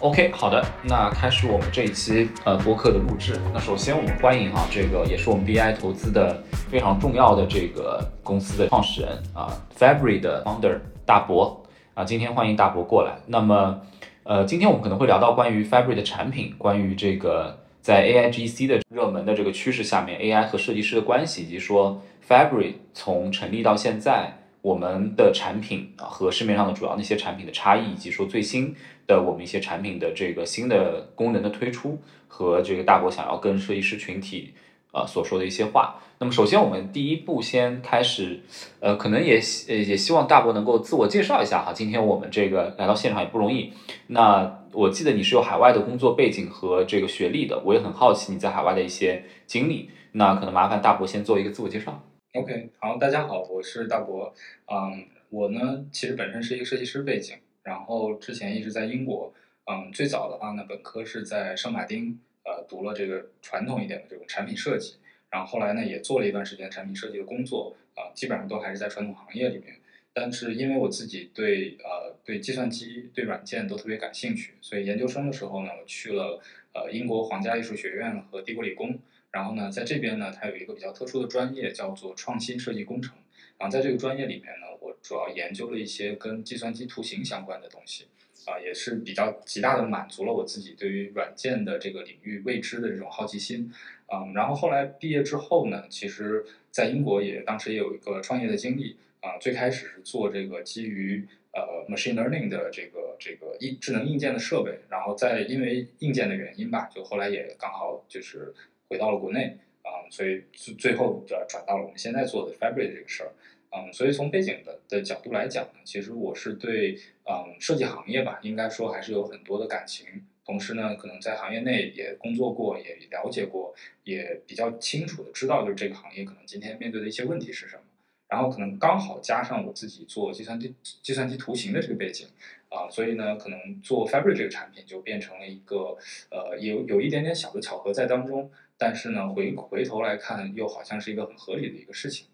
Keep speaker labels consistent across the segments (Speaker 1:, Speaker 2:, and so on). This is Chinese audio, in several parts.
Speaker 1: OK，好的，那开始我们这一期呃播客的录制。那首先我们欢迎哈，这个也是我们 BI 投资的非常重要的这个公司的创始人啊，Fabry 的 founder 大伯啊，今天欢迎大伯过来。那么呃，今天我们可能会聊到关于 Fabry 的产品，关于这个在 AIGC 的热门的这个趋势下面，AI 和设计师的关系，以及说 Fabry 从成立到现在。我们的产品和市面上的主要那些产品的差异，以及说最新的我们一些产品的这个新的功能的推出，和这个大伯想要跟设计师群体啊所说的一些话。那么首先我们第一步先开始，呃，可能也呃也希望大伯能够自我介绍一下哈。今天我们这个来到现场也不容易。那我记得你是有海外的工作背景和这个学历的，我也很好奇你在海外的一些经历。那可能麻烦大伯先做一个自我介绍。
Speaker 2: OK，好，大家好，我是大博。嗯，我呢其实本身是一个设计师背景，然后之前一直在英国。嗯，最早的话呢，本科是在圣马丁，呃，读了这个传统一点的这种产品设计。然后后来呢，也做了一段时间产品设计的工作，啊，基本上都还是在传统行业里面。但是因为我自己对呃对计算机、对软件都特别感兴趣，所以研究生的时候呢，我去了呃英国皇家艺术学院和帝国理工。然后呢，在这边呢，它有一个比较特殊的专业，叫做创新设计工程。然后在这个专业里面呢，我主要研究了一些跟计算机图形相关的东西，啊，也是比较极大的满足了我自己对于软件的这个领域未知的这种好奇心。嗯，然后后来毕业之后呢，其实在英国也当时也有一个创业的经历。啊，最开始是做这个基于呃 machine learning 的这个这个硬智能硬件的设备，然后在因为硬件的原因吧，就后来也刚好就是。回到了国内啊，所以最最后转转到了我们现在做的 Fabric 这个事儿，嗯，所以从背景的的角度来讲呢，其实我是对嗯设计行业吧，应该说还是有很多的感情，同时呢，可能在行业内也工作过，也了解过，也比较清楚的知道就是这个行业可能今天面对的一些问题是什么，然后可能刚好加上我自己做计算机计算机图形的这个背景。啊，所以呢，可能做 Fabric 这个产品就变成了一个，呃，有有一点点小的巧合在当中，但是呢，回回头来看，又好像是一个很合理的一个事情。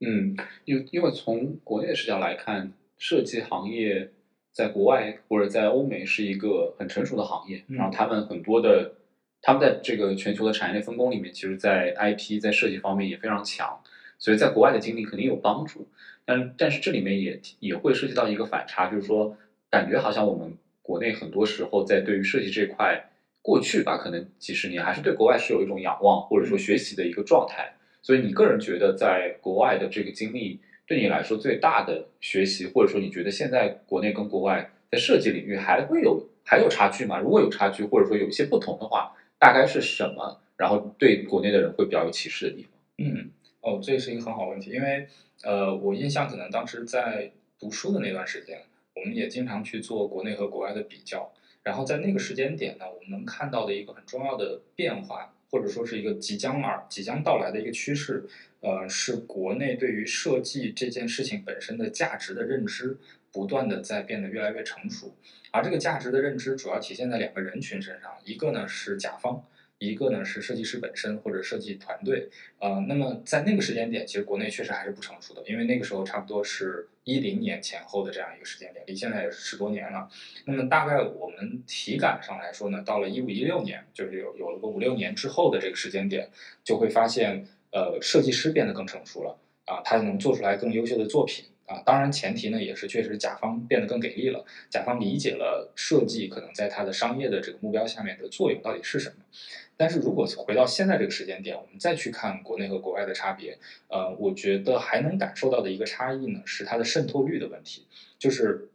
Speaker 1: 嗯，因因为从国内的视角来看，设计行业在国外或者在欧美是一个很成熟的行业，然后他们很多的，他们在这个全球的产业链分工里面，其实，在 IP 在设计方面也非常强，所以在国外的经历肯定有帮助。但但是这里面也也会涉及到一个反差，就是说。感觉好像我们国内很多时候在对于设计这块，过去吧，可能几十年还是对国外是有一种仰望或者说学习的一个状态。所以你个人觉得在国外的这个经历对你来说最大的学习，或者说你觉得现在国内跟国外在设计领域还会有还有差距吗？如果有差距，或者说有一些不同的话，大概是什么？然后对国内的人会比较有启示的地方？
Speaker 2: 嗯，哦，这是一个很好问题，因为呃，我印象可能当时在读书的那段时间。我们也经常去做国内和国外的比较，然后在那个时间点呢，我们能看到的一个很重要的变化，或者说是一个即将而即将到来的一个趋势，呃，是国内对于设计这件事情本身的价值的认知不断的在变得越来越成熟，而这个价值的认知主要体现在两个人群身上，一个呢是甲方。一个呢是设计师本身或者设计团队，呃，那么在那个时间点，其实国内确实还是不成熟的，因为那个时候差不多是一零年前后的这样一个时间点，离现在也是十多年了。那么大概我们体感上来说呢，到了一五一六年，就是有有了个五六年之后的这个时间点，就会发现，呃，设计师变得更成熟了，啊，他能做出来更优秀的作品。啊，当然前提呢也是确实甲方变得更给力了，甲方理解了设计可能在它的商业的这个目标下面的作用到底是什么。但是如果回到现在这个时间点，我们再去看国内和国外的差别，呃，我觉得还能感受到的一个差异呢是它的渗透率的问题，就是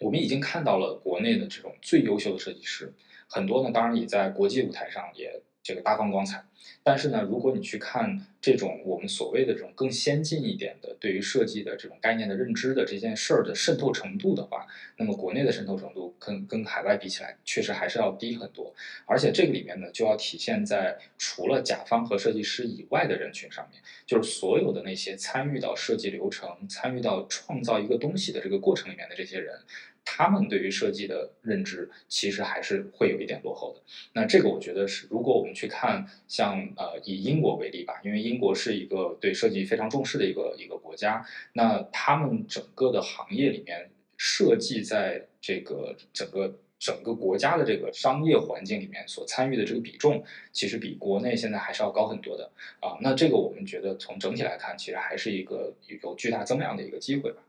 Speaker 2: 我们已经看到了国内的这种最优秀的设计师，很多呢，当然也在国际舞台上也。这个大放光彩，但是呢，如果你去看这种我们所谓的这种更先进一点的对于设计的这种概念的认知的这件事儿的渗透程度的话，那么国内的渗透程度跟跟海外比起来，确实还是要低很多。而且这个里面呢，就要体现在除了甲方和设计师以外的人群上面，就是所有的那些参与到设计流程、参与到创造一个东西的这个过程里面的这些人。他们对于设计的认知其实还是会有一点落后的。那这个我觉得是，如果我们去看像呃以英国为例吧，因为英国是一个对设计非常重视的一个一个国家，那他们整个的行业里面设计在这个整个整个国家的这个商业环境里面所参与的这个比重，其实比国内现在还是要高很多的啊。那这个我们觉得从整体来看，其实还是一个有巨大增量的一个机会吧。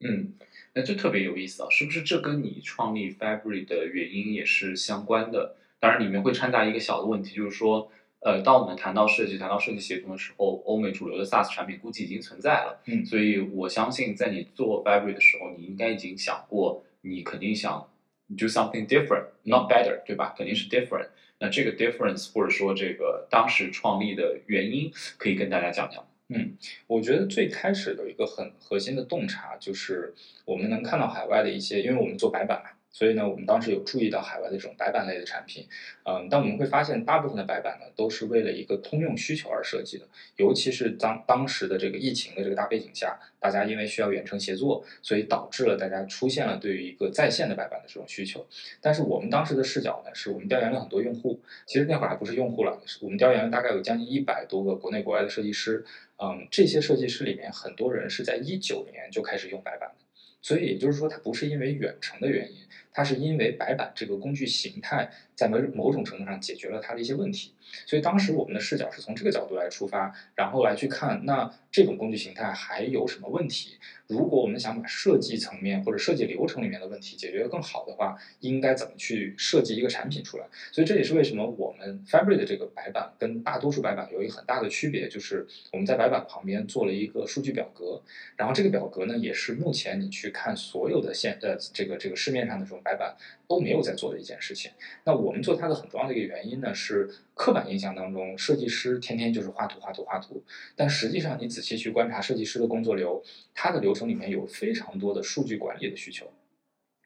Speaker 1: 嗯，那这特别有意思啊，是不是这跟你创立 Fabry 的原因也是相关的？当然里面会掺杂一个小的问题，就是说。呃，当我们谈到设计、谈到设计协同的时候，欧美主流的 SaaS 产品估计已经存在了。
Speaker 2: 嗯，
Speaker 1: 所以我相信在你做 Fabry 的时候，你应该已经想过，你肯定想 do something different，not better，对吧？肯定是 different。那这个 difference 或者说这个当时创立的原因，可以跟大家讲讲。
Speaker 2: 嗯，我觉得最开始的一个很核心的洞察，就是我们能看到海外的一些，因为我们做白板嘛。所以呢，我们当时有注意到海外的这种白板类的产品，嗯，但我们会发现，大部分的白板呢，都是为了一个通用需求而设计的。尤其是当当时的这个疫情的这个大背景下，大家因为需要远程协作，所以导致了大家出现了对于一个在线的白板的这种需求。但是我们当时的视角呢，是我们调研了很多用户，其实那会儿还不是用户了，我们调研了大概有将近一百多个国内国外的设计师，嗯，这些设计师里面很多人是在一九年就开始用白板的，所以也就是说，它不是因为远程的原因。它是因为白板这个工具形态在某某种程度上解决了它的一些问题，所以当时我们的视角是从这个角度来出发，然后来去看那这种工具形态还有什么问题。如果我们想把设计层面或者设计流程里面的问题解决得更好的话，应该怎么去设计一个产品出来？所以这也是为什么我们 Fabric 的这个白板跟大多数白板有一个很大的区别，就是我们在白板旁边做了一个数据表格，然后这个表格呢也是目前你去看所有的现呃这个这个市面上的这种。白板都没有在做的一件事情。那我们做它的很重要的一个原因呢，是刻板印象当中，设计师天天就是画图、画图、画图。但实际上，你仔细去观察设计师的工作流，他的流程里面有非常多的数据管理的需求。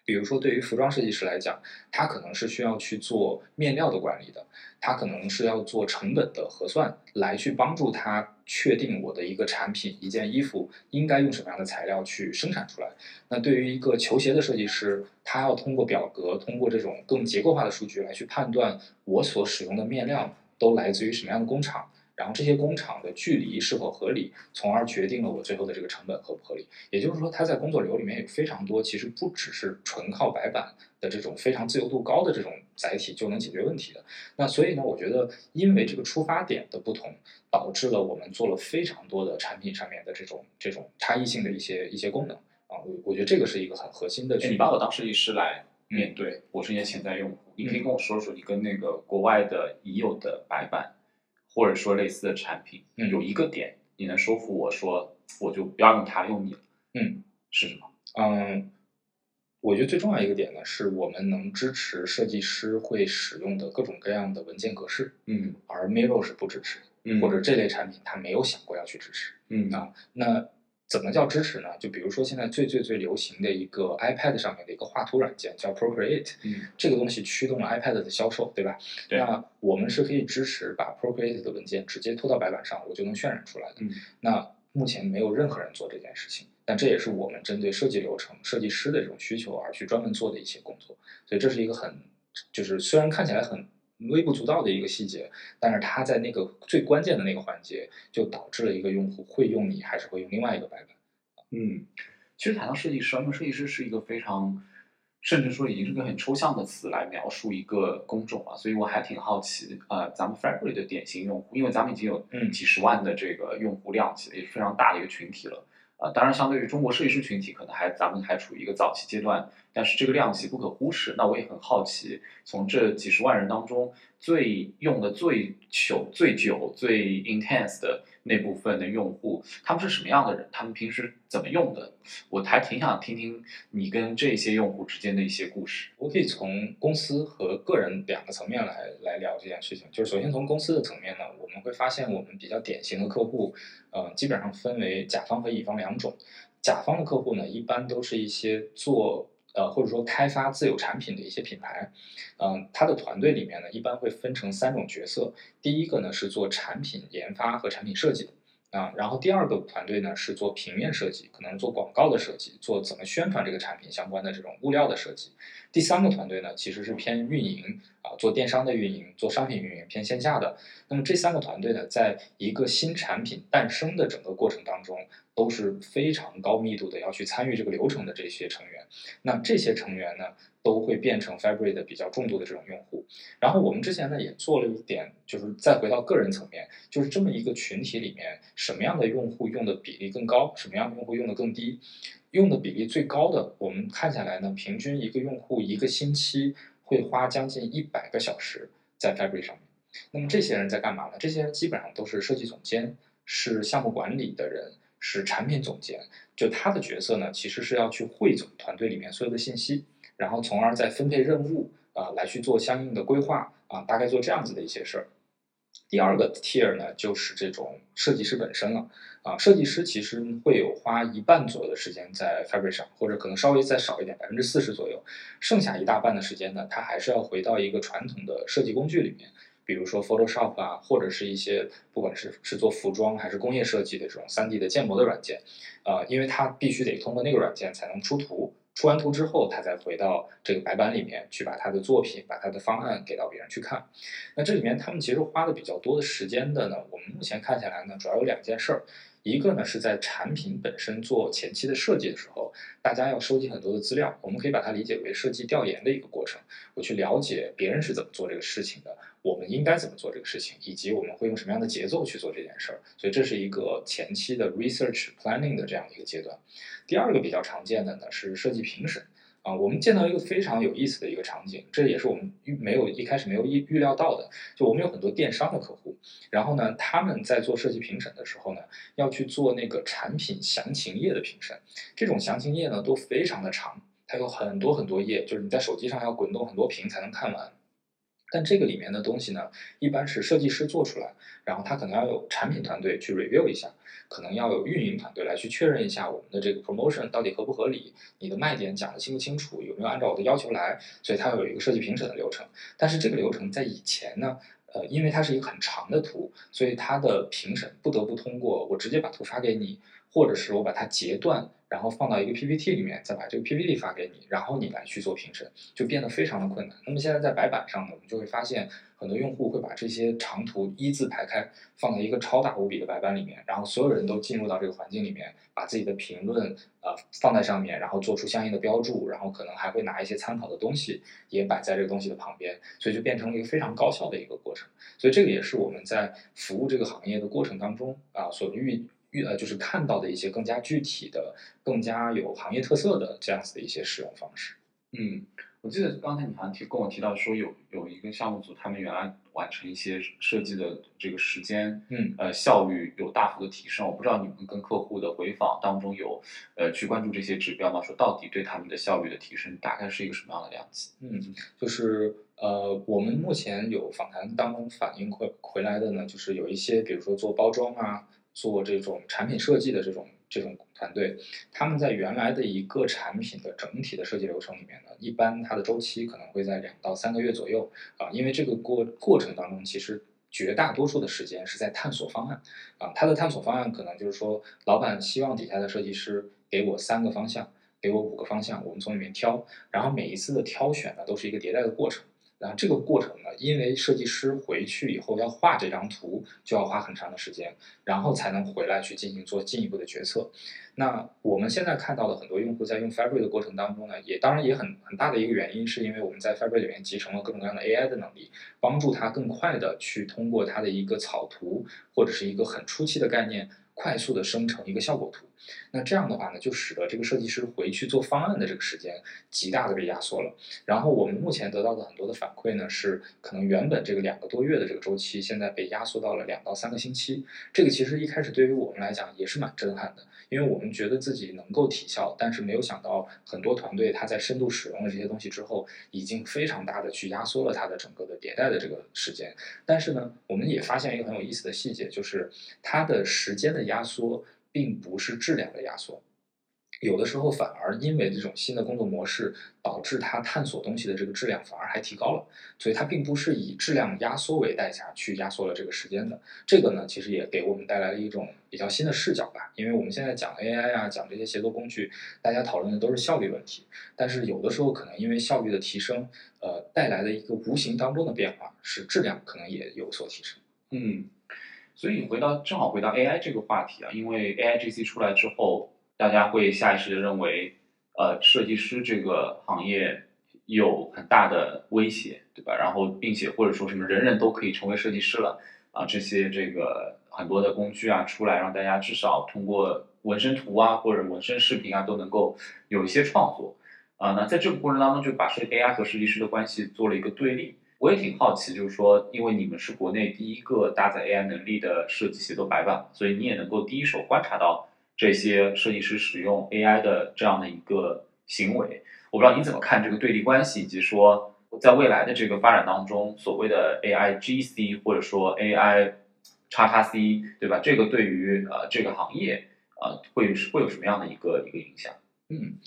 Speaker 2: 比如说，对于服装设计师来讲，他可能是需要去做面料的管理的，他可能是要做成本的核算，来去帮助他确定我的一个产品、一件衣服应该用什么样的材料去生产出来。那对于一个球鞋的设计师，他要通过表格，通过这种更结构化的数据来去判断我所使用的面料都来自于什么样的工厂。然后这些工厂的距离是否合理，从而决定了我最后的这个成本合不合理。也就是说，他在工作流里面有非常多，其实不只是纯靠白板的这种非常自由度高的这种载体就能解决问题的。那所以呢，我觉得因为这个出发点的不同，导致了我们做了非常多的产品上面的这种这种差异性的一些一些功能啊。我我觉得这个是一个很核心的。
Speaker 1: 你把我当设计师来面对，我是你的潜在用户，你可以跟我说说你跟那个国外的已有的白板。或者说类似的产品，有一个点你能说服我说，我就不要用它，用你了。
Speaker 2: 嗯，
Speaker 1: 是什么？
Speaker 2: 嗯，我觉得最重要一个点呢，是我们能支持设计师会使用的各种各样的文件格式。
Speaker 1: 嗯，
Speaker 2: 而 Miro 是不支持，嗯或者这类产品他没有想过要去支持。
Speaker 1: 嗯
Speaker 2: 啊，那。怎么叫支持呢？就比如说现在最最最流行的一个 iPad 上面的一个画图软件叫 Procreate，
Speaker 1: 嗯，
Speaker 2: 这个东西驱动了 iPad 的销售，对吧？
Speaker 1: 对。
Speaker 2: 那我们是可以支持把 Procreate 的文件直接拖到白板上，我就能渲染出来的。
Speaker 1: 嗯。
Speaker 2: 那目前没有任何人做这件事情，但这也是我们针对设计流程、设计师的这种需求而去专门做的一些工作。所以这是一个很，就是虽然看起来很。微不足道的一个细节，但是它在那个最关键的那个环节，就导致了一个用户会用你，还是会用另外一个版本。
Speaker 1: 嗯，其实谈到设计师，因为设计师是一个非常，甚至说已经是个很抽象的词来描述一个工种了，所以我还挺好奇，呃，咱们 Fabric 的典型用户，因为咱们已经有几十万的这个用户量级，也是非常大的一个群体了。啊，当然，相对于中国设计师群体，可能还咱们还处于一个早期阶段，但是这个量级不可忽视。那我也很好奇，从这几十万人当中，最用的最久、最久、最 intense 的那部分的用户，他们是什么样的人？他们平时怎么用的？我还挺想听听你跟这些用户之间的一些故事。
Speaker 2: 我可以从公司和个人两个层面来来聊这件事情。就是首先从公司的层面呢，我们会发现我们比较典型的客户，呃，基本上分为甲方和乙方两种。甲方的客户呢，一般都是一些做。呃，或者说开发自有产品的一些品牌，嗯，它的团队里面呢，一般会分成三种角色。第一个呢是做产品研发和产品设计的，啊，然后第二个团队呢是做平面设计，可能做广告的设计，做怎么宣传这个产品相关的这种物料的设计。第三个团队呢其实是偏运营，啊，做电商的运营，做商品运营，偏线下的。那么这三个团队呢，在一个新产品诞生的整个过程当中。都是非常高密度的要去参与这个流程的这些成员。那这些成员呢，都会变成 Fabric 的比较重度的这种用户。然后我们之前呢也做了一点，就是再回到个人层面，就是这么一个群体里面，什么样的用户用的比例更高，什么样的用户用的更低？用的比例最高的，我们看下来呢，平均一个用户一个星期会花将近一百个小时在 Fabric 上面。那么这些人在干嘛呢？这些人基本上都是设计总监，是项目管理的人，是产品总监。就他的角色呢，其实是要去汇总团队里面所有的信息，然后从而再分配任务啊，来去做相应的规划啊，大概做这样子的一些事儿。第二个 tier 呢，就是这种设计师本身了啊。设计师其实会有花一半左右的时间在 Fabric 上，或者可能稍微再少一点，百分之四十左右。剩下一大半的时间呢，他还是要回到一个传统的设计工具里面。比如说 Photoshop 啊，或者是一些不管是是做服装还是工业设计的这种 3D 的建模的软件，呃，因为它必须得通过那个软件才能出图，出完图之后，他再回到这个白板里面去把他的作品、把他的方案给到别人去看。那这里面他们其实花的比较多的时间的呢，我们目前看下来呢，主要有两件事儿。一个呢是在产品本身做前期的设计的时候，大家要收集很多的资料，我们可以把它理解为设计调研的一个过程。我去了解别人是怎么做这个事情的，我们应该怎么做这个事情，以及我们会用什么样的节奏去做这件事儿。所以这是一个前期的 research planning 的这样一个阶段。第二个比较常见的呢是设计评审。啊，我们见到一个非常有意思的一个场景，这也是我们预没有一开始没有预预料到的。就我们有很多电商的客户，然后呢，他们在做设计评审的时候呢，要去做那个产品详情页的评审。这种详情页呢都非常的长，它有很多很多页，就是你在手机上要滚动很多屏才能看完。但这个里面的东西呢，一般是设计师做出来，然后他可能要有产品团队去 review 一下，可能要有运营团队来去确认一下我们的这个 promotion 到底合不合理，你的卖点讲的清不清楚，有没有按照我的要求来，所以它有一个设计评审的流程。但是这个流程在以前呢，呃，因为它是一个很长的图，所以它的评审不得不通过我直接把图发给你，或者是我把它截断。然后放到一个 PPT 里面，再把这个 PPT 发给你，然后你来去做评审，就变得非常的困难。那么现在在白板上呢，我们就会发现很多用户会把这些长图一字排开，放在一个超大无比的白板里面，然后所有人都进入到这个环境里面，把自己的评论呃放在上面，然后做出相应的标注，然后可能还会拿一些参考的东西也摆在这个东西的旁边，所以就变成了一个非常高效的一个过程。所以这个也是我们在服务这个行业的过程当中啊所遇。遇呃就是看到的一些更加具体的、更加有行业特色的这样子的一些使用方式。
Speaker 1: 嗯，我记得刚才你好像提跟我提到说有有一个项目组，他们原来完成一些设计的这个时间，
Speaker 2: 嗯，
Speaker 1: 呃效率有大幅的提升。我不知道你们跟客户的回访当中有呃去关注这些指标吗？说到底对他们的效率的提升大概是一个什么样的量级？
Speaker 2: 嗯，就是呃我们目前有访谈当中反映回回来的呢，就是有一些比如说做包装啊。做这种产品设计的这种这种团队，他们在原来的一个产品的整体的设计流程里面呢，一般它的周期可能会在两到三个月左右啊，因为这个过过程当中，其实绝大多数的时间是在探索方案啊，他的探索方案可能就是说，老板希望底下的设计师给我三个方向，给我五个方向，我们从里面挑，然后每一次的挑选呢，都是一个迭代的过程。然后这个过程呢，因为设计师回去以后要画这张图，就要花很长的时间，然后才能回来去进行做进一步的决策。那我们现在看到的很多用户在用 Fabric 的过程当中呢，也当然也很很大的一个原因，是因为我们在 Fabric 里面集成了各种各样的 AI 的能力，帮助他更快的去通过他的一个草图或者是一个很初期的概念。快速的生成一个效果图，那这样的话呢，就使得这个设计师回去做方案的这个时间极大的被压缩了。然后我们目前得到的很多的反馈呢，是可能原本这个两个多月的这个周期，现在被压缩到了两到三个星期。这个其实一开始对于我们来讲也是蛮震撼的。因为我们觉得自己能够提效，但是没有想到很多团队他在深度使用了这些东西之后，已经非常大的去压缩了它的整个的迭代的这个时间。但是呢，我们也发现一个很有意思的细节，就是它的时间的压缩并不是质量的压缩。有的时候反而因为这种新的工作模式，导致它探索东西的这个质量反而还提高了，所以它并不是以质量压缩为代价去压缩了这个时间的。这个呢，其实也给我们带来了一种比较新的视角吧。因为我们现在讲 AI 啊，讲这些协作工具，大家讨论的都是效率问题，但是有的时候可能因为效率的提升，呃，带来的一个无形当中的变化，是质量可能也有所提升。
Speaker 1: 嗯。所以回到正好回到 AI 这个话题啊，因为 AIGC 出来之后，大家会下意识的认为，呃，设计师这个行业有很大的威胁，对吧？然后并且或者说什么人人都可以成为设计师了啊，这些这个很多的工具啊出来，让大家至少通过纹身图啊或者纹身视频啊都能够有一些创作啊。那在这个过程当中，就把设 AI 和设计师的关系做了一个对立。我也挺好奇，就是说，因为你们是国内第一个搭载 AI 能力的设计协作白板，所以你也能够第一手观察到这些设计师使用 AI 的这样的一个行为。我不知道你怎么看这个对立关系，以及说在未来的这个发展当中，所谓的 AI GC 或者说 AI 叉叉 C，对吧？这个对于呃这个行业呃会会有什么样的一个一个影响？
Speaker 2: 嗯。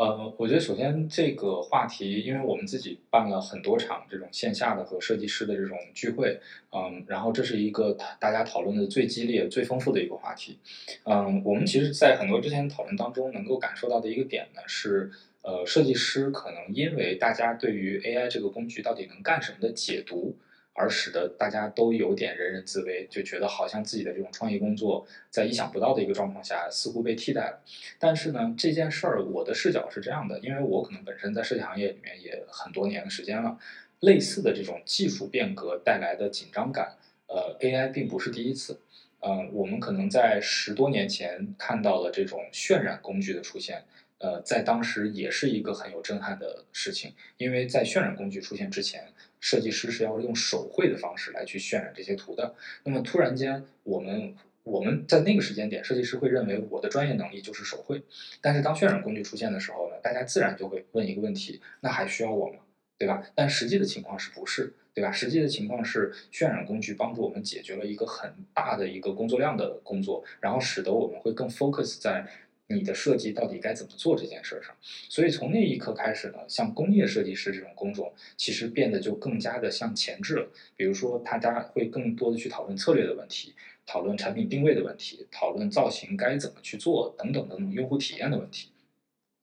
Speaker 2: 呃，我觉得首先这个话题，因为我们自己办了很多场这种线下的和设计师的这种聚会，嗯，然后这是一个大家讨论的最激烈、最丰富的一个话题，嗯，我们其实，在很多之前讨论当中，能够感受到的一个点呢是，呃，设计师可能因为大家对于 AI 这个工具到底能干什么的解读。而使得大家都有点人人自危，就觉得好像自己的这种创意工作在意想不到的一个状况下似乎被替代了。但是呢，这件事儿我的视角是这样的，因为我可能本身在设计行业里面也很多年的时间了，类似的这种技术变革带来的紧张感，呃，AI 并不是第一次。嗯，我们可能在十多年前看到了这种渲染工具的出现，呃，在当时也是一个很有震撼的事情，因为在渲染工具出现之前。设计师是要用手绘的方式来去渲染这些图的。那么突然间，我们我们在那个时间点，设计师会认为我的专业能力就是手绘。但是当渲染工具出现的时候呢，大家自然就会问一个问题：那还需要我吗？对吧？但实际的情况是不是？对吧？实际的情况是，渲染工具帮助我们解决了一个很大的一个工作量的工作，然后使得我们会更 focus 在。你的设计到底该怎么做这件事上？所以从那一刻开始呢，像工业设计师这种工种，其实变得就更加的向前置了。比如说，大家会更多的去讨论策略的问题，讨论产品定位的问题，讨论造型该怎么去做等等等等用户体验的问题。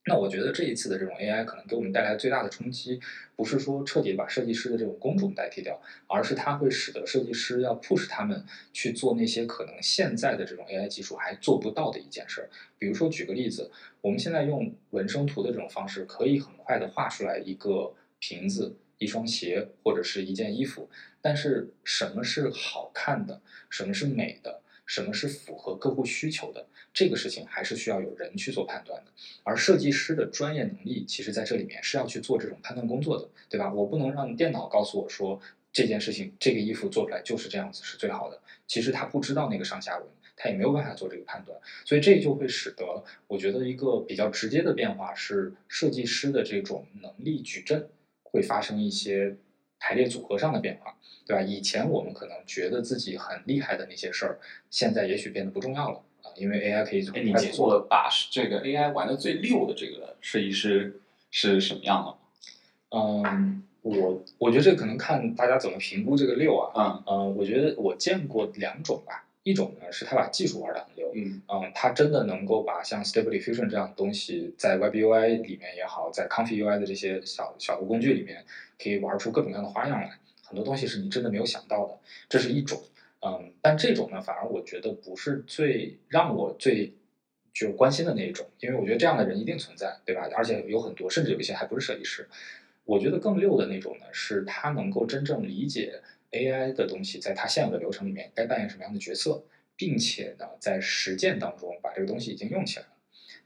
Speaker 2: 那我觉得这一次的这种 AI 可能给我们带来最大的冲击，不是说彻底把设计师的这种工种代替掉，而是它会使得设计师要 push 他们去做那些可能现在的这种 AI 技术还做不到的一件事儿。比如说举个例子，我们现在用纹身图的这种方式，可以很快的画出来一个瓶子、一双鞋或者是一件衣服，但是什么是好看的，什么是美的？什么是符合客户需求的这个事情，还是需要有人去做判断的。而设计师的专业能力，其实在这里面是要去做这种判断工作的，对吧？我不能让电脑告诉我说这件事情，这个衣服做出来就是这样子是最好的。其实他不知道那个上下文，他也没有办法做这个判断。所以这就会使得，我觉得一个比较直接的变化是，设计师的这种能力矩阵会发生一些排列组合上的变化。对吧？以前我们可能觉得自己很厉害的那些事儿，现在也许变得不重要了啊，因为 AI 可以做。
Speaker 1: 哎，你解过把这个 AI 玩的最溜的这个设计师是什么样的？
Speaker 2: 嗯，我我觉得这可能看大家怎么评估这个六啊。
Speaker 1: 嗯
Speaker 2: 嗯，我觉得我见过两种吧，一种呢是他把技术玩的很溜，
Speaker 1: 嗯
Speaker 2: 嗯，他真的能够把像 Stable Diffusion 这样的东西在 Web UI 里面也好，在 Conf UI 的这些小小的工具里面，可以玩出各种各样的花样来。很多东西是你真的没有想到的，这是一种，嗯，但这种呢，反而我觉得不是最让我最就关心的那一种，因为我觉得这样的人一定存在，对吧？而且有很多，甚至有一些还不是设计师。我觉得更溜的那种呢，是他能够真正理解 AI 的东西，在他现有的流程里面该扮演什么样的角色，并且呢，在实践当中把这个东西已经用起来了。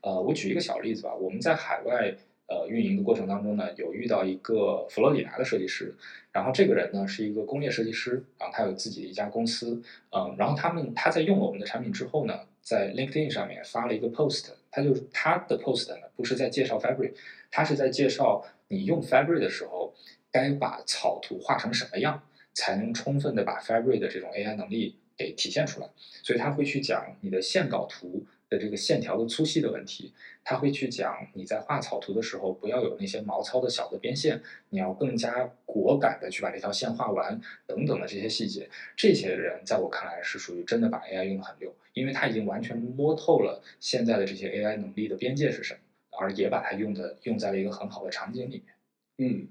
Speaker 2: 呃，我举一个小例子吧，我们在海外。呃，运营的过程当中呢，有遇到一个佛罗里达的设计师，然后这个人呢是一个工业设计师，然后他有自己的一家公司，嗯，然后他们他在用了我们的产品之后呢，在 LinkedIn 上面发了一个 post，他就他的 post 呢不是在介绍 Fabric，他是在介绍你用 Fabric 的时候该把草图画成什么样，才能充分的把 Fabric 的这种 AI 能力给体现出来，所以他会去讲你的线稿图。的这个线条的粗细的问题，他会去讲你在画草图的时候不要有那些毛糙的小的边线，你要更加果敢的去把这条线画完等等的这些细节。这些人在我看来是属于真的把 AI 用的很溜，因为他已经完全摸透了现在的这些 AI 能力的边界是什么，而也把它用的用在了一个很好的场景里面。
Speaker 1: 嗯，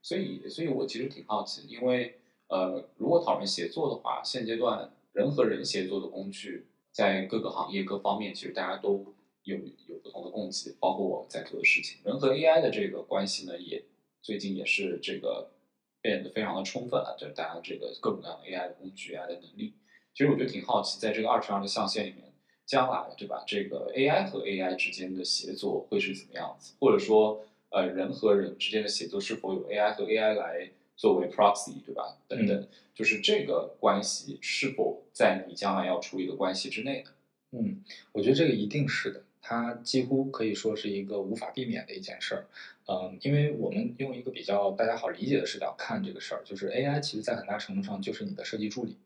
Speaker 1: 所以所以我其实挺好奇，因为呃，如果讨论协作的话，现阶段人和人协作的工具，在各个行业各方面，其实大家都有有不同的供给，包括我们在做的事情。人和 AI 的这个关系呢，也最近也是这个变得非常的充分了，就是大家这个各种各样的 AI 的工具、AI 的能力。其实我就挺好奇，在这个二十二个象限里面，将来对吧？这个 AI 和 AI 之间的协作会是怎么样子？或者说，呃，人和人之间的协作是否有 AI 和 AI 来作为 proxy 对吧？等等，就是这个关系是否在你将来要处理的关系之内呢？
Speaker 2: 嗯，我觉得这个一定是的，它几乎可以说是一个无法避免的一件事儿。嗯，因为我们用一个比较大家好理解的视角看这个事儿，就是 AI 其实在很大程度上就是你的设计助理。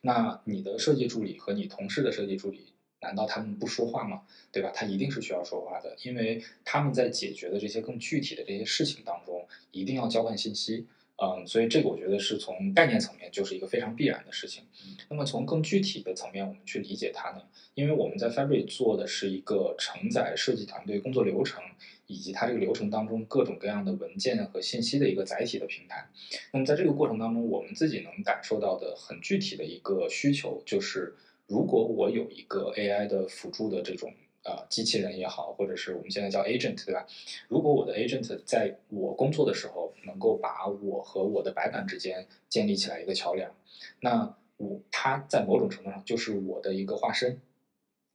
Speaker 2: 那你的设计助理和你同事的设计助理，难道他们不说话吗？对吧？他一定是需要说话的，因为他们在解决的这些更具体的这些事情当中，一定要交换信息。嗯，所以这个我觉得是从概念层面就是一个非常必然的事情。那么从更具体的层面，我们去理解它呢？因为我们在 Fabric 做的是一个承载设计团队工作流程以及它这个流程当中各种各样的文件和信息的一个载体的平台。那么在这个过程当中，我们自己能感受到的很具体的一个需求就是，如果我有一个 AI 的辅助的这种。呃，机器人也好，或者是我们现在叫 agent，对吧？如果我的 agent 在我工作的时候，能够把我和我的白板之间建立起来一个桥梁，那我他在某种程度上就是我的一个化身。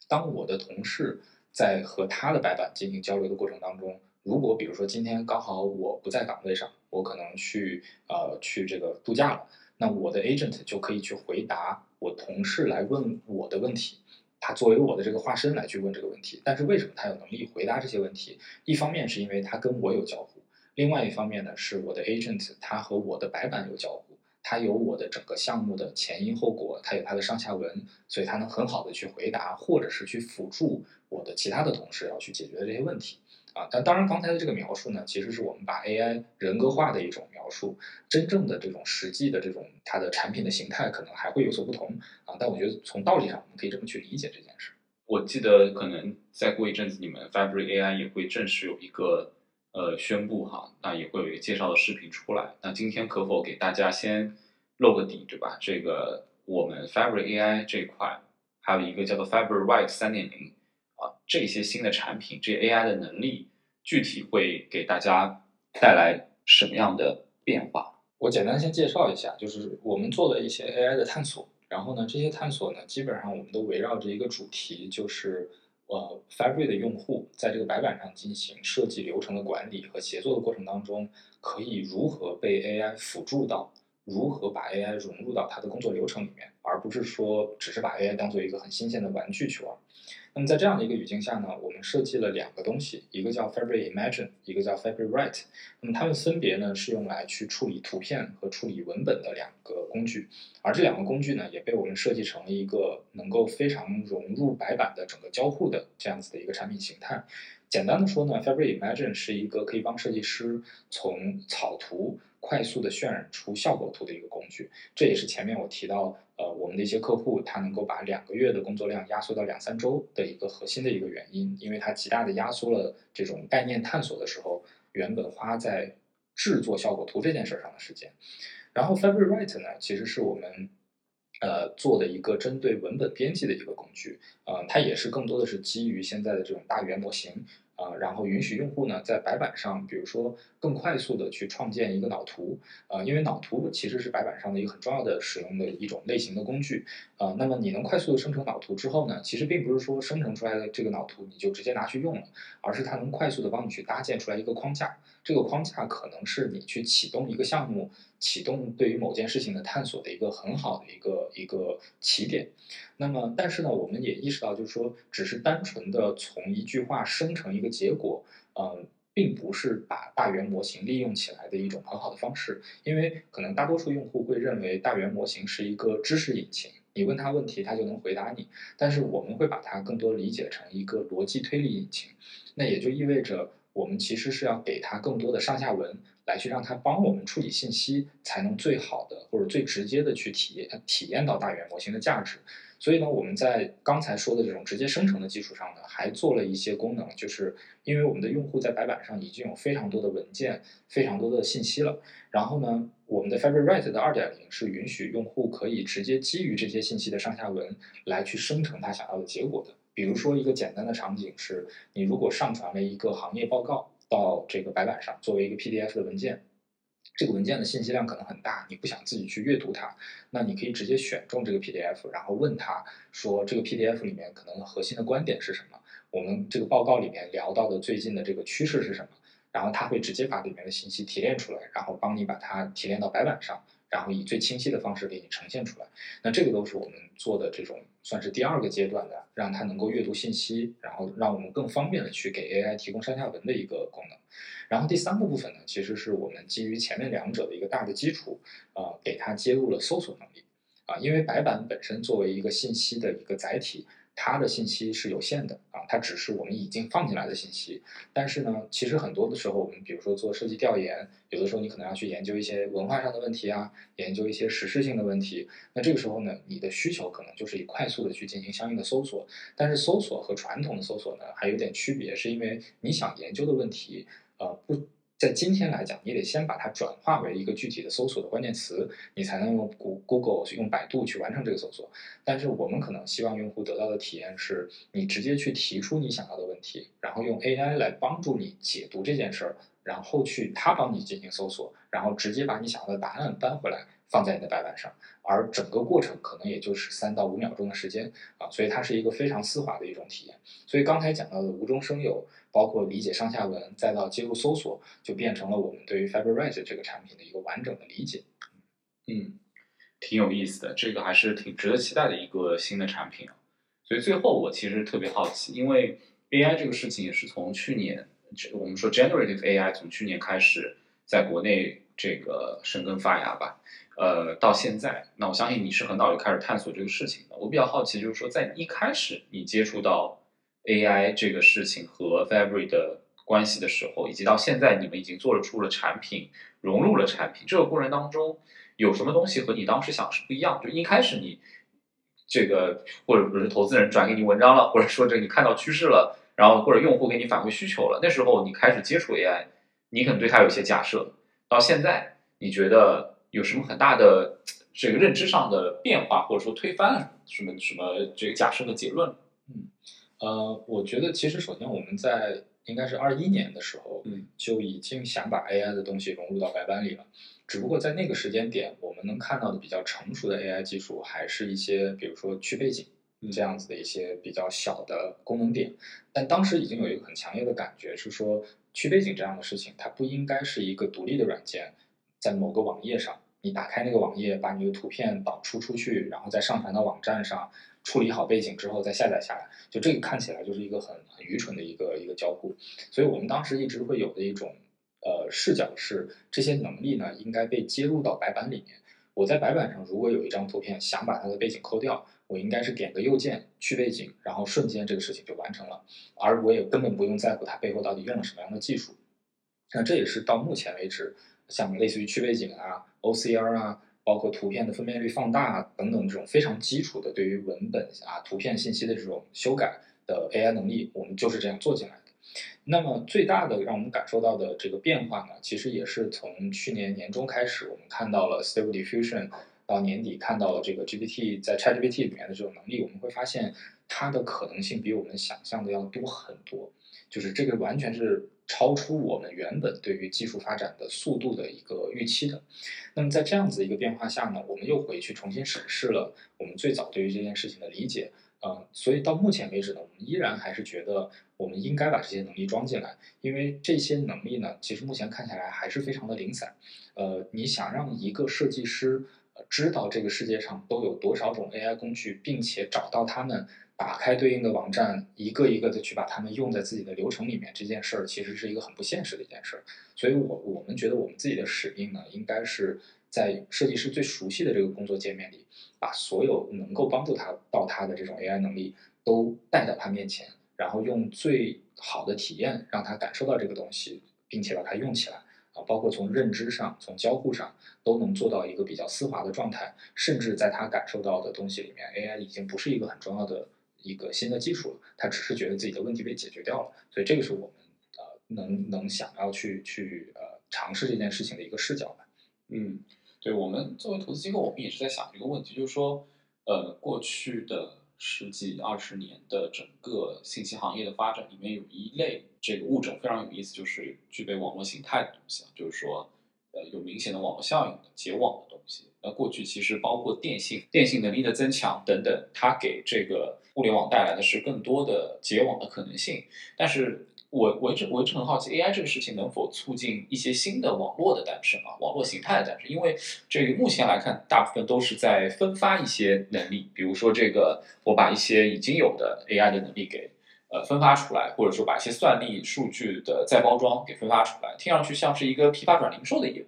Speaker 2: 当我的同事在和他的白板进行交流的过程当中，如果比如说今天刚好我不在岗位上，我可能去呃去这个度假了，那我的 agent 就可以去回答我同事来问我的问题。他作为我的这个化身来去问这个问题，但是为什么他有能力回答这些问题？一方面是因为他跟我有交互，另外一方面呢是我的 agent 他和我的白板有交互，他有我的整个项目的前因后果，他有他的上下文，所以他能很好的去回答，或者是去辅助我的其他的同事要去解决的这些问题。啊，但当然，刚才的这个描述呢，其实是我们把 AI 人格化的一种描述，真正的这种实际的这种它的产品的形态可能还会有所不同啊。但我觉得从道理上，我们可以这么去理解这件事。
Speaker 1: 我记得可能再过一阵子，你们 Fabric AI 也会正式有一个呃宣布哈，那也会有一个介绍的视频出来。那今天可否给大家先露个底，对吧？这个我们 Fabric AI 这一块还有一个叫做 Fabric White 三点零。啊，这些新的产品，这 AI 的能力，具体会给大家带来什么样的变化？
Speaker 2: 我简单先介绍一下，就是我们做了一些 AI 的探索，然后呢，这些探索呢，基本上我们都围绕着一个主题，就是呃，Fabric 的用户在这个白板上进行设计流程的管理和协作的过程当中，可以如何被 AI 辅助到，如何把 AI 融入到他的工作流程里面，而不是说只是把 AI 当做一个很新鲜的玩具去玩。那么在这样的一个语境下呢，我们设计了两个东西，一个叫 Fabric Imagine，一个叫 Fabric Write。那么它们分别呢是用来去处理图片和处理文本的两个工具，而这两个工具呢也被我们设计成了一个能够非常融入白板的整个交互的这样子的一个产品形态。简单的说呢，Fabric Imagine 是一个可以帮设计师从草图快速的渲染出效果图的一个工具，这也是前面我提到。呃，我们的一些客户，他能够把两个月的工作量压缩到两三周的一个核心的一个原因，因为它极大的压缩了这种概念探索的时候，原本花在制作效果图这件事上的时间。然后 Fabric Write 呢，其实是我们呃做的一个针对文本编辑的一个工具，呃，它也是更多的是基于现在的这种大语言模型。啊，然后允许用户呢在白板上，比如说更快速的去创建一个脑图，呃，因为脑图其实是白板上的一个很重要的使用的一种类型的工具，呃，那么你能快速的生成脑图之后呢，其实并不是说生成出来的这个脑图你就直接拿去用了，而是它能快速的帮你去搭建出来一个框架，这个框架可能是你去启动一个项目。启动对于某件事情的探索的一个很好的一个一个起点，那么但是呢，我们也意识到，就是说，只是单纯的从一句话生成一个结果，嗯，并不是把大语言模型利用起来的一种很好的方式，因为可能大多数用户会认为大语言模型是一个知识引擎，你问他问题，他就能回答你，但是我们会把它更多理解成一个逻辑推理引擎，那也就意味着我们其实是要给他更多的上下文。来去让它帮我们处理信息，才能最好的或者最直接的去体验体验到大语言模型的价值。所以呢，我们在刚才说的这种直接生成的基础上呢，还做了一些功能，就是因为我们的用户在白板上已经有非常多的文件、非常多的信息了。然后呢，我们的 Fabric Write 的2.0是允许用户可以直接基于这些信息的上下文来去生成他想要的结果的。比如说一个简单的场景是，你如果上传了一个行业报告到这个白板上，作为一个 PDF 的文件。这个文件的信息量可能很大，你不想自己去阅读它，那你可以直接选中这个 PDF，然后问他说这个 PDF 里面可能核心的观点是什么？我们这个报告里面聊到的最近的这个趋势是什么？然后他会直接把里面的信息提炼出来，然后帮你把它提炼到白板上。然后以最清晰的方式给你呈现出来，那这个都是我们做的这种算是第二个阶段的，让它能够阅读信息，然后让我们更方便的去给 AI 提供上下文的一个功能。然后第三个部分呢，其实是我们基于前面两者的一个大的基础，呃，给它接入了搜索能力，啊，因为白板本身作为一个信息的一个载体。它的信息是有限的啊，它只是我们已经放进来的信息。但是呢，其实很多的时候，我们比如说做设计调研，有的时候你可能要去研究一些文化上的问题啊，研究一些时事性的问题。那这个时候呢，你的需求可能就是以快速的去进行相应的搜索。但是搜索和传统的搜索呢，还有点区别，是因为你想研究的问题，呃，不。在今天来讲，你得先把它转化为一个具体的搜索的关键词，你才能用 Google 用百度去完成这个搜索。但是我们可能希望用户得到的体验是，你直接去提出你想要的问题，然后用 AI 来帮助你解读这件事儿，然后去它帮你进行搜索，然后直接把你想要的答案搬回来。放在你的白板上，而整个过程可能也就是三到五秒钟的时间啊，所以它是一个非常丝滑的一种体验。所以刚才讲到的无中生有，包括理解上下文，再到接入搜索，就变成了我们对于 Faberate 这个产品的一个完整的理解。
Speaker 1: 嗯，挺有意思的，这个还是挺值得期待的一个新的产品啊。所以最后我其实特别好奇，因为 AI 这个事情也是从去年，我们说 Generative AI 从去年开始在国内这个生根发芽吧。呃，到现在，那我相信你是很早就开始探索这个事情的。我比较好奇，就是说，在一开始你接触到 AI 这个事情和 Fabric 的关系的时候，以及到现在你们已经做了出了产品，融入了产品，这个过程当中有什么东西和你当时想是不一样？就一开始你这个，或者不是投资人转给你文章了，或者说这你看到趋势了，然后或者用户给你反馈需求了，那时候你开始接触 AI，你可能对它有些假设，到现在你觉得。有什么很大的这个认知上的变化，或者说推翻了什么什么这个假设的结论？
Speaker 2: 嗯，呃，我觉得其实首先我们在应该是二一年的时候，
Speaker 1: 嗯，
Speaker 2: 就已经想把 AI 的东西融入到白板里了。只不过在那个时间点，我们能看到的比较成熟的 AI 技术，还是一些比如说去背景这样子的一些比较小的功能点。但当时已经有一个很强烈的感觉是说，去背景这样的事情，它不应该是一个独立的软件。在某个网页上，你打开那个网页，把你的图片导出出去，然后再上传到网站上，处理好背景之后再下载下来，就这个看起来就是一个很很愚蠢的一个一个交互。所以我们当时一直会有的一种呃视角是，这些能力呢应该被接入到白板里面。我在白板上如果有一张图片，想把它的背景抠掉，我应该是点个右键去背景，然后瞬间这个事情就完成了，而我也根本不用在乎它背后到底用了什么样的技术。那这也是到目前为止。像类似于去背景啊、OCR 啊，包括图片的分辨率放大等等这种非常基础的对于文本啊、图片信息的这种修改的 AI 能力，我们就是这样做进来的。那么最大的让我们感受到的这个变化呢，其实也是从去年年中开始，我们看到了 Stable Diffusion，到年底看到了这个 GPT 在 ChatGPT 里面的这种能力，我们会发现它的可能性比我们想象的要多很多，就是这个完全是。超出我们原本对于技术发展的速度的一个预期的，那么在这样子一个变化下呢，我们又回去重新审视了我们最早对于这件事情的理解，呃，所以到目前为止呢，我们依然还是觉得我们应该把这些能力装进来，因为这些能力呢，其实目前看起来还是非常的零散，呃，你想让一个设计师知道这个世界上都有多少种 AI 工具，并且找到他们。打开对应的网站，一个一个的去把它们用在自己的流程里面，这件事儿其实是一个很不现实的一件事儿。所以，我我们觉得我们自己的使命呢，应该是在设计师最熟悉的这个工作界面里，把所有能够帮助他到他的这种 AI 能力都带到他面前，然后用最好的体验让他感受到这个东西，并且把它用起来。啊，包括从认知上、从交互上都能做到一个比较丝滑的状态，甚至在他感受到的东西里面，AI 已经不是一个很重要的一个新的技术了，他只是觉得自己的问题被解决掉了，所以这个是我们呃能能想要去去呃尝试这件事情的一个视角吧。
Speaker 1: 嗯，对我们作为投资机构，我们也是在想这个问题，就是说，呃，过去的十几二十年的整个信息行业的发展里面，有一类这个物种非常有意思，就是具备网络形态的东西，就是说，有明显的网络效应的结网的东西。那过去其实包括电信、电信能力的增强等等，它给这个互联网带来的是更多的结网的可能性，但是。我我一直我一直很好奇，AI 这个事情能否促进一些新的网络的诞生啊，网络形态的诞生？因为这个目前来看，大部分都是在分发一些能力，比如说这个我把一些已经有的 AI 的能力给呃分发出来，或者说把一些算力数据的再包装给分发出来，听上去像是一个批发转零售的业务。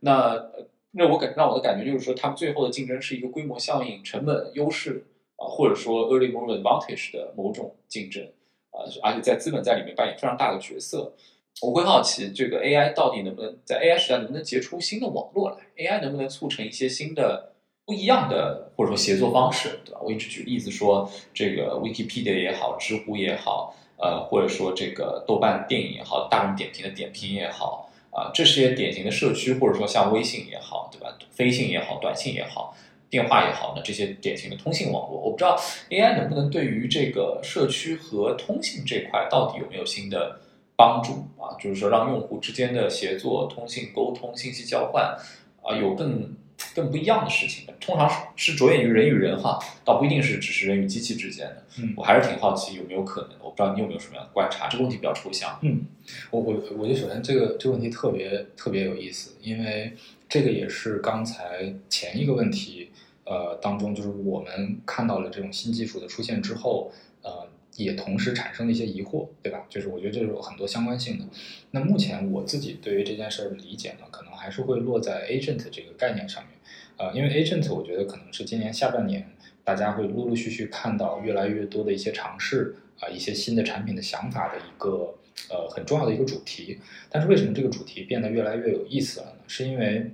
Speaker 1: 那那我感让我的感觉就是说，他们最后的竞争是一个规模效应、成本优势啊，或者说 early mover advantage 的某种竞争。啊，而且在资本在里面扮演非常大的角色。我会好奇，这个 AI 到底能不能在 AI 时代能不能结出新的网络来？AI 能不能促成一些新的不一样的或者说协作方式，对吧？我一直举例子说，这个 Wikipedia 也好，知乎也好，呃，或者说这个豆瓣电影也好，大众点评的点评也好，啊，这些典型的社区，或者说像微信也好，对吧？飞信也好，短信也好。电话也好呢，这些典型的通信网络，我不知道 AI 能不能对于这个社区和通信这块到底有没有新的帮助啊？就是说让用户之间的协作、通信、沟通、信息交换啊，有更更不一样的事情。通常是是着眼于人与人哈，倒不一定是只是人与机器之间的。
Speaker 2: 嗯，
Speaker 1: 我还是挺好奇有没有可能，我不知道你有没有什么样的观察？这个问题比较抽象。
Speaker 2: 嗯，我我我觉得首先这个这个问题特别特别有意思，因为这个也是刚才前一个问题。呃，当中就是我们看到了这种新技术的出现之后，呃，也同时产生了一些疑惑，对吧？就是我觉得这是有很多相关性的。那目前我自己对于这件事儿的理解呢，可能还是会落在 agent 这个概念上面。呃，因为 agent 我觉得可能是今年下半年大家会陆陆续续看到越来越多的一些尝试啊，一些新的产品的想法的一个呃很重要的一个主题。但是为什么这个主题变得越来越有意思了呢？是因为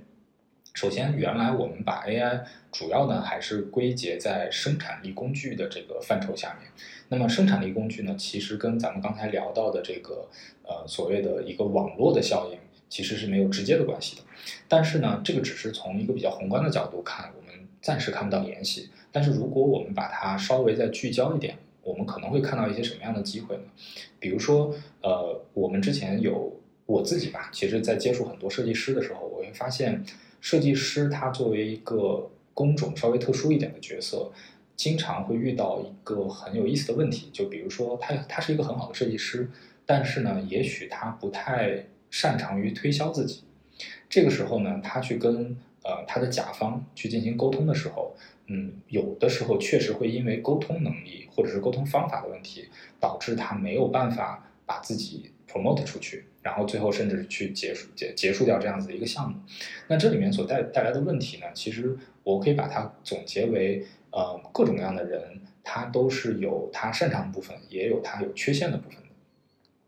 Speaker 2: 首先，原来我们把 AI 主要呢还是归结在生产力工具的这个范畴下面。那么生产力工具呢，其实跟咱们刚才聊到的这个呃所谓的一个网络的效应，其实是没有直接的关系的。但是呢，这个只是从一个比较宏观的角度看，我们暂时看不到联系。但是如果我们把它稍微再聚焦一点，我们可能会看到一些什么样的机会呢？比如说，呃，我们之前有我自己吧，其实在接触很多设计师的时候，我会发现。设计师他作为一个工种稍微特殊一点的角色，经常会遇到一个很有意思的问题，就比如说他他是一个很好的设计师，但是呢，也许他不太擅长于推销自己。这个时候呢，他去跟呃他的甲方去进行沟通的时候，嗯，有的时候确实会因为沟通能力或者是沟通方法的问题，导致他没有办法把自己 promote 出去。然后最后甚至去结束结结束掉这样子的一个项目，那这里面所带带来的问题呢，其实我可以把它总结为，呃，各种各样的人，他都是有他擅长的部分，也有他有缺陷的部分。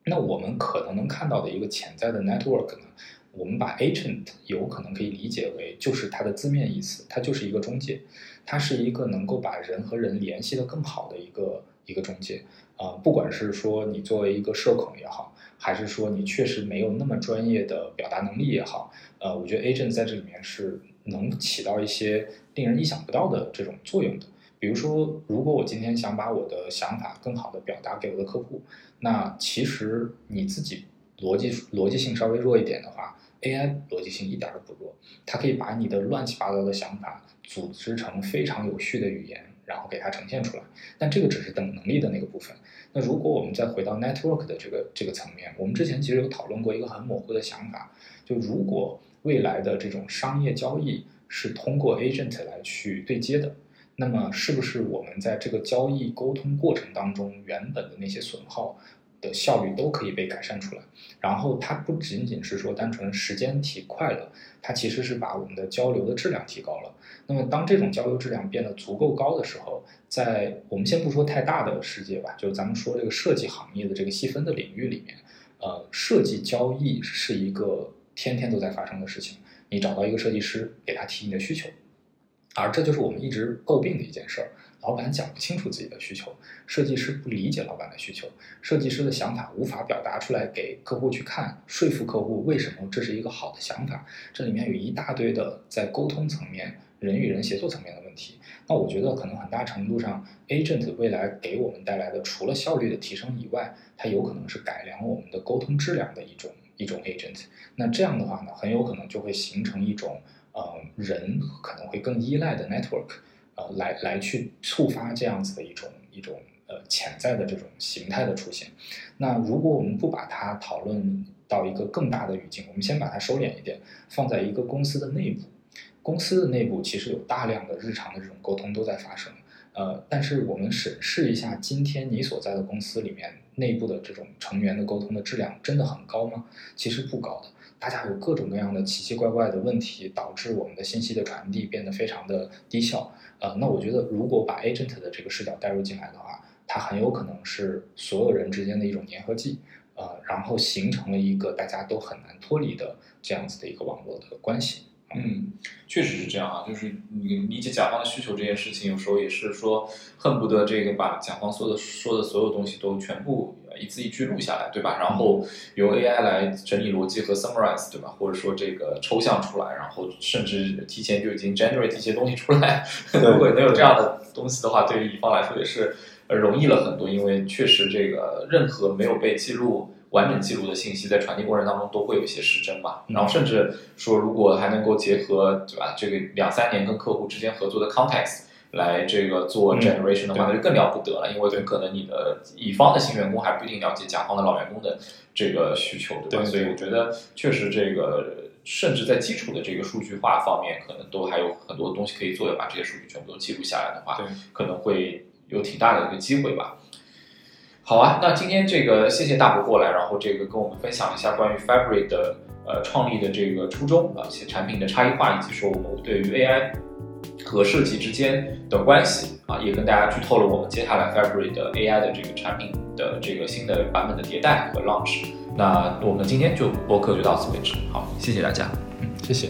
Speaker 2: 那我们可能能看到的一个潜在的 network 呢，我们把 agent 有可能可以理解为就是它的字面意思，它就是一个中介，它是一个能够把人和人联系的更好的一个一个中介。啊，不管是说你作为一个社恐也好。还是说你确实没有那么专业的表达能力也好，呃，我觉得 agent 在这里面是能起到一些令人意想不到的这种作用的。比如说，如果我今天想把我的想法更好的表达给我的客户，那其实你自己逻辑逻辑性稍微弱一点的话，AI 逻辑性一点都不弱，它可以把你的乱七八糟的想法组织成非常有序的语言。然后给它呈现出来，但这个只是等能力的那个部分。那如果我们再回到 network 的这个这个层面，我们之前其实有讨论过一个很模糊的想法，就如果未来的这种商业交易是通过 agent 来去对接的，那么是不是我们在这个交易沟通过程当中原本的那些损耗？的效率都可以被改善出来，然后它不仅仅是说单纯时间提快了，它其实是把我们的交流的质量提高了。那么当这种交流质量变得足够高的时候，在我们先不说太大的世界吧，就咱们说这个设计行业的这个细分的领域里面，呃，设计交易是一个。天天都在发生的事情。你找到一个设计师，给他提你的需求，而这就是我们一直诟病的一件事儿。老板讲不清楚自己的需求，设计师不理解老板的需求，设计师的想法无法表达出来给客户去看，说服客户为什么这是一个好的想法。这里面有一大堆的在沟通层面、人与人协作层面的问题。那我觉得可能很大程度上，agent 未来给我们带来的，除了效率的提升以外，它有可能是改良我们的沟通质量的一种一种 agent。那这样的话呢，很有可能就会形成一种，呃，人可能会更依赖的 network。呃，来来去触发这样子的一种一种呃潜在的这种形态的出现。那如果我们不把它讨论到一个更大的语境，我们先把它收敛一点，放在一个公司的内部。公司的内部其实有大量的日常的这种沟通都在发生。呃，但是我们审视一下今天你所在的公司里面内部的这种成员的沟通的质量真的很高吗？其实不高的。大家有各种各样的奇奇怪怪的问题，导致我们的信息的传递变得非常的低效。呃，那我觉得如果把 agent 的这个视角带入进来的话，它很有可能是所有人之间的一种粘合剂，呃，然后形成了一个大家都很难脱离的这样子的一个网络的关系。
Speaker 1: 嗯，确实是这样啊，就是你理解甲方的需求这件事情，有时候也是说恨不得这个把甲方说的说的所有东西都全部一字一句录下来，对吧？然后由 AI 来整理逻辑和 summarize，对吧？或者说这个抽象出来，然后甚至提前就已经 generate 一些东西出来。如果能有这样的东西的话，对于乙方来说也是容易了很多，因为确实这个任何没有被记录。完整记录的信息在传递过程当中都会有一些失真嘛，然后甚至说如果还能够结合对吧，这个两三年跟客户之间合作的 context 来这个做 generation 的话，那就更了不得了，因为很可能你的乙方的新员工还不一定了解甲方的老员工的这个需求，对吧？所以我觉得确实这个甚至在基础的这个数据化方面，可能都还有很多东西可以做，要把这些数据全部都记录下来的话，可能会有挺大的一个机会吧。好啊，那今天这个谢谢大伯过来，然后这个跟我们分享一下关于 Fabric 的呃创立的这个初衷啊，一些产品的差异化，以及说我们对于 AI 和设计之间的关系啊，也跟大家剧透了我们接下来 Fabric 的 AI 的这个产品的这个新的版本的迭代和 launch。那我们今天就播客就到此为止，好，谢谢大家，
Speaker 2: 嗯，谢谢。